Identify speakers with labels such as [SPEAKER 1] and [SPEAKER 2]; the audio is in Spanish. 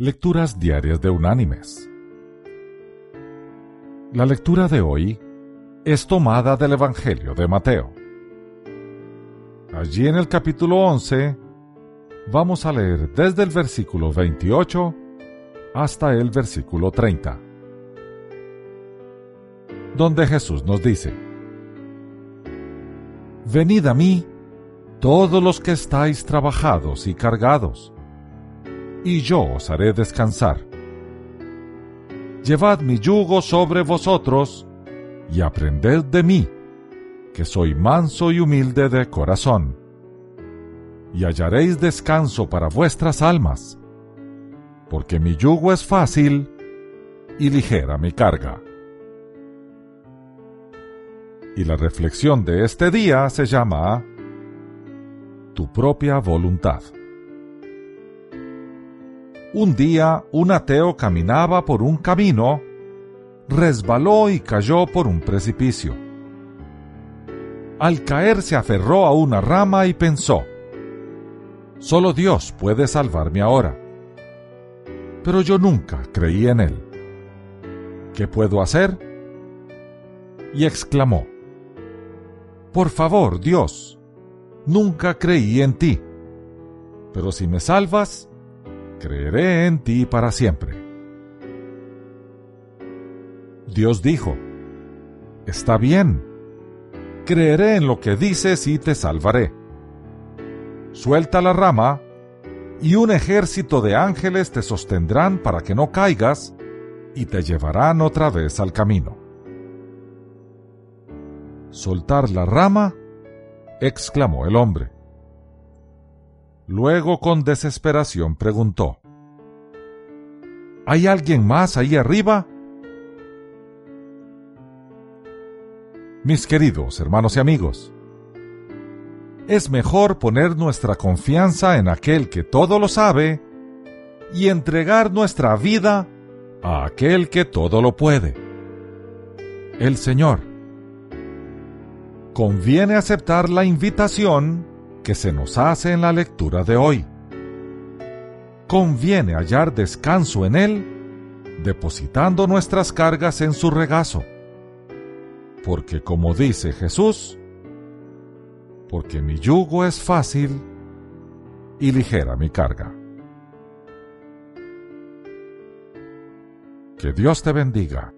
[SPEAKER 1] Lecturas Diarias de Unánimes. La lectura de hoy es tomada del Evangelio de Mateo. Allí en el capítulo 11 vamos a leer desde el versículo 28 hasta el versículo 30, donde Jesús nos dice, Venid a mí todos los que estáis trabajados y cargados, y yo os haré descansar. Llevad mi yugo sobre vosotros, y aprended de mí, que soy manso y humilde de corazón, y hallaréis descanso para vuestras almas, porque mi yugo es fácil y ligera mi carga. Y la reflexión de este día se llama Tu propia voluntad. Un día un ateo caminaba por un camino, resbaló y cayó por un precipicio. Al caer se aferró a una rama y pensó, Solo Dios puede salvarme ahora. Pero yo nunca creí en Él. ¿Qué puedo hacer? Y exclamó, Por favor, Dios, nunca creí en ti. Pero si me salvas, creeré en ti para siempre. Dios dijo, Está bien, creeré en lo que dices y te salvaré. Suelta la rama, y un ejército de ángeles te sostendrán para que no caigas, y te llevarán otra vez al camino. ¿Soltar la rama? exclamó el hombre. Luego con desesperación preguntó, ¿Hay alguien más ahí arriba? Mis queridos hermanos y amigos, es mejor poner nuestra confianza en aquel que todo lo sabe y entregar nuestra vida a aquel que todo lo puede, el Señor. Conviene aceptar la invitación que se nos hace en la lectura de hoy. Conviene hallar descanso en Él, depositando nuestras cargas en su regazo. Porque como dice Jesús, porque mi yugo es fácil y ligera mi carga. Que Dios te bendiga.